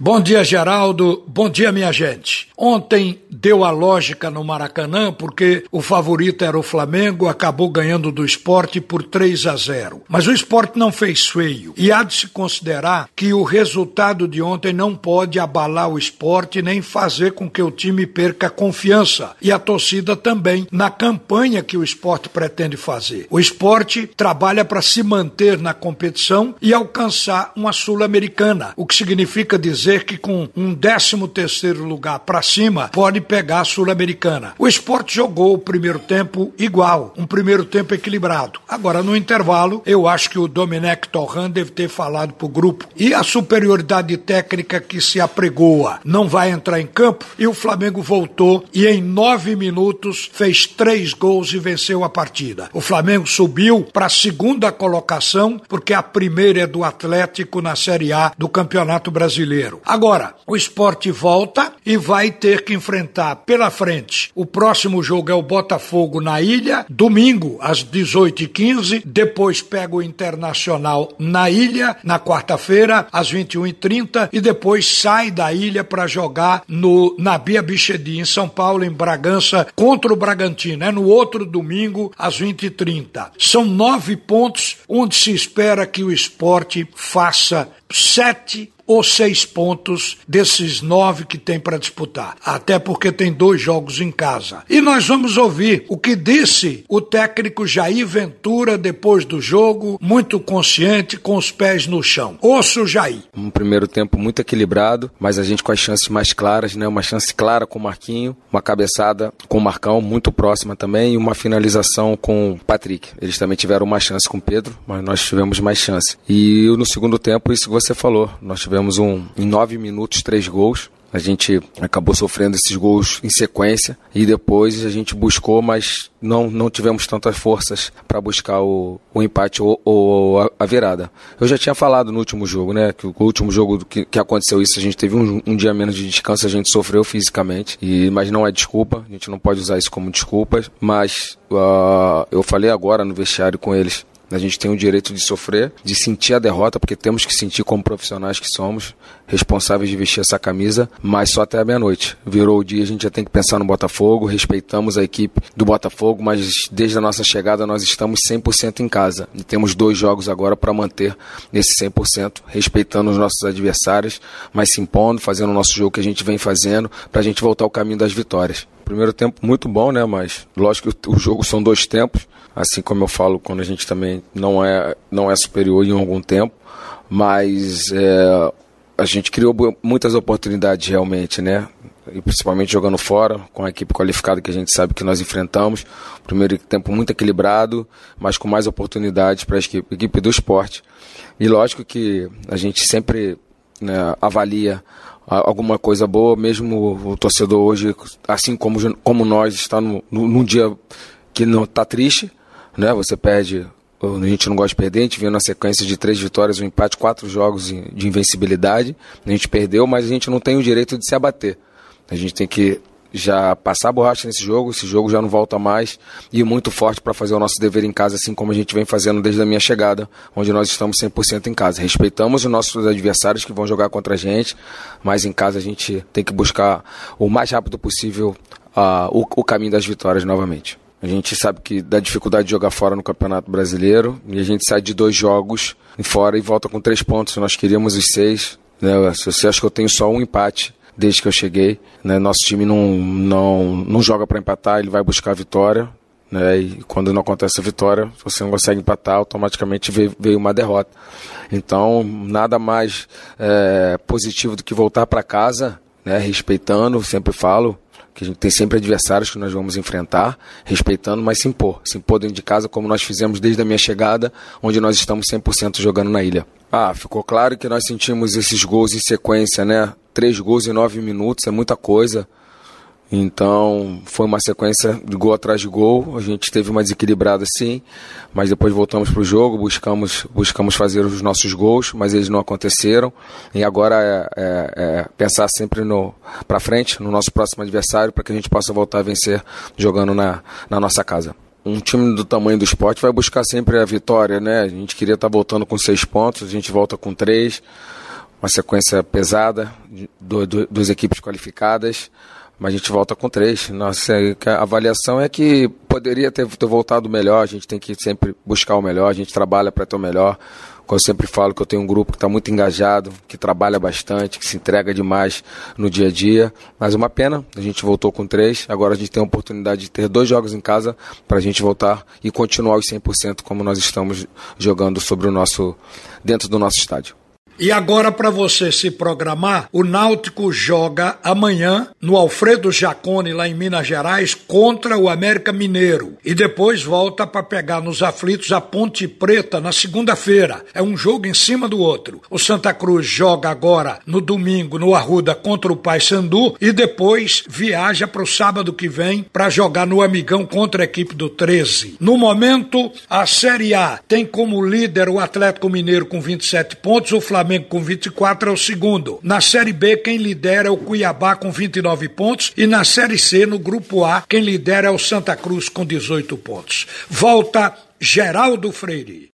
Bom dia, Geraldo. Bom dia, minha gente. Ontem deu a lógica no Maracanã porque o favorito era o Flamengo, acabou ganhando do esporte por 3 a 0. Mas o esporte não fez feio e há de se considerar que o resultado de ontem não pode abalar o esporte nem fazer com que o time perca confiança e a torcida também na campanha que o esporte pretende fazer. O esporte trabalha para se manter na competição e alcançar uma Sul-Americana, o que significa dizer que com um 13 terceiro lugar para cima pode pegar a Sul-Americana. O esporte jogou o primeiro tempo igual, um primeiro tempo equilibrado. Agora, no intervalo, eu acho que o Domenech Torran deve ter falado para o grupo. E a superioridade técnica que se apregoa não vai entrar em campo e o Flamengo voltou e em nove minutos fez três gols e venceu a partida. O Flamengo subiu para a segunda colocação porque a primeira é do Atlético na Série A do Campeonato Brasileiro. Agora, o esporte volta e vai ter que enfrentar pela frente. O próximo jogo é o Botafogo na ilha, domingo às 18h15. Depois pega o Internacional na ilha, na quarta-feira, às 21h30. E depois sai da ilha para jogar no, na Bia Bichedi, em São Paulo, em Bragança, contra o Bragantino. É no outro domingo, às 20h30. São nove pontos onde se espera que o esporte faça sete ou seis pontos desses nove que tem para disputar. Até porque tem dois jogos em casa. E nós vamos ouvir o que disse o técnico Jair Ventura depois do jogo, muito consciente, com os pés no chão. Ouça o Jair. Um primeiro tempo muito equilibrado, mas a gente com as chances mais claras, né? Uma chance clara com o Marquinho, uma cabeçada com o Marcão, muito próxima também, e uma finalização com o Patrick. Eles também tiveram uma chance com o Pedro, mas nós tivemos mais chance. E no segundo tempo, isso que você falou, nós tivemos tivemos um, em nove minutos, três gols. A gente acabou sofrendo esses gols em sequência e depois a gente buscou, mas não, não tivemos tantas forças para buscar o, o empate ou, ou a, a, virada. Eu já tinha falado no último jogo, né? Que o último jogo que, que aconteceu isso, a gente teve um, um, dia menos de descanso, a gente sofreu fisicamente, e, mas não é desculpa, a gente não pode usar isso como desculpa. Mas uh, eu falei agora no vestiário com eles a gente tem o direito de sofrer, de sentir a derrota, porque temos que sentir como profissionais que somos, responsáveis de vestir essa camisa, mas só até a meia-noite. Virou o dia, a gente já tem que pensar no Botafogo, respeitamos a equipe do Botafogo, mas desde a nossa chegada nós estamos 100% em casa. E temos dois jogos agora para manter esse 100%, respeitando os nossos adversários, mas se impondo, fazendo o nosso jogo que a gente vem fazendo, para a gente voltar ao caminho das vitórias. Primeiro tempo muito bom, né? Mas lógico que o jogo são dois tempos assim como eu falo quando a gente também não é, não é superior em algum tempo, mas é, a gente criou muitas oportunidades realmente, né? E principalmente jogando fora, com a equipe qualificada que a gente sabe que nós enfrentamos. Primeiro tempo muito equilibrado, mas com mais oportunidades para a equipe, equipe do esporte. E lógico que a gente sempre né, avalia alguma coisa boa, mesmo o torcedor hoje, assim como, como nós, está no, num dia que não está triste, né? Você perde, a gente não gosta de perder, a gente viu na sequência de três vitórias, um empate, quatro jogos de invencibilidade. A gente perdeu, mas a gente não tem o direito de se abater. A gente tem que já passar a borracha nesse jogo, esse jogo já não volta mais, e muito forte para fazer o nosso dever em casa, assim como a gente vem fazendo desde a minha chegada, onde nós estamos 100% em casa. Respeitamos os nossos adversários que vão jogar contra a gente, mas em casa a gente tem que buscar o mais rápido possível uh, o, o caminho das vitórias novamente. A gente sabe que dá dificuldade de jogar fora no Campeonato Brasileiro e a gente sai de dois jogos fora e volta com três pontos. Nós queríamos os seis. Né? Você acha que eu tenho só um empate desde que eu cheguei, né? nosso time não, não, não joga para empatar, ele vai buscar a vitória. Né? E quando não acontece a vitória, você não consegue empatar, automaticamente veio, veio uma derrota. Então, nada mais é, positivo do que voltar para casa, né? respeitando, sempre falo, que a gente tem sempre adversários que nós vamos enfrentar, respeitando, mas se impor. Se impor dentro de casa, como nós fizemos desde a minha chegada, onde nós estamos 100% jogando na ilha. Ah, ficou claro que nós sentimos esses gols em sequência, né? Três gols em nove minutos é muita coisa. Então foi uma sequência de gol atrás de gol. A gente teve uma desequilibrada sim, mas depois voltamos para o jogo, buscamos, buscamos fazer os nossos gols, mas eles não aconteceram. E agora é, é, é pensar sempre para frente, no nosso próximo adversário, para que a gente possa voltar a vencer jogando na, na nossa casa. Um time do tamanho do esporte vai buscar sempre a vitória, né? A gente queria estar tá voltando com seis pontos, a gente volta com três uma sequência pesada, duas equipes qualificadas, mas a gente volta com três. Nossa a avaliação é que poderia ter, ter voltado melhor, a gente tem que sempre buscar o melhor, a gente trabalha para ter o melhor. Eu sempre falo que eu tenho um grupo que está muito engajado, que trabalha bastante, que se entrega demais no dia a dia. Mas uma pena, a gente voltou com três. Agora a gente tem a oportunidade de ter dois jogos em casa para a gente voltar e continuar os 100% como nós estamos jogando sobre o nosso dentro do nosso estádio. E agora, para você se programar, o Náutico joga amanhã no Alfredo Jacone, lá em Minas Gerais, contra o América Mineiro. E depois volta para pegar nos aflitos a Ponte Preta na segunda-feira. É um jogo em cima do outro. O Santa Cruz joga agora no domingo no Arruda contra o Paysandu e depois viaja para o sábado que vem para jogar no Amigão contra a equipe do 13. No momento, a Série A tem como líder o Atlético Mineiro com 27 pontos, o Flamengo Flamengo com 24 é o segundo. Na Série B, quem lidera é o Cuiabá com 29 pontos. E na Série C, no Grupo A, quem lidera é o Santa Cruz com 18 pontos. Volta Geraldo Freire.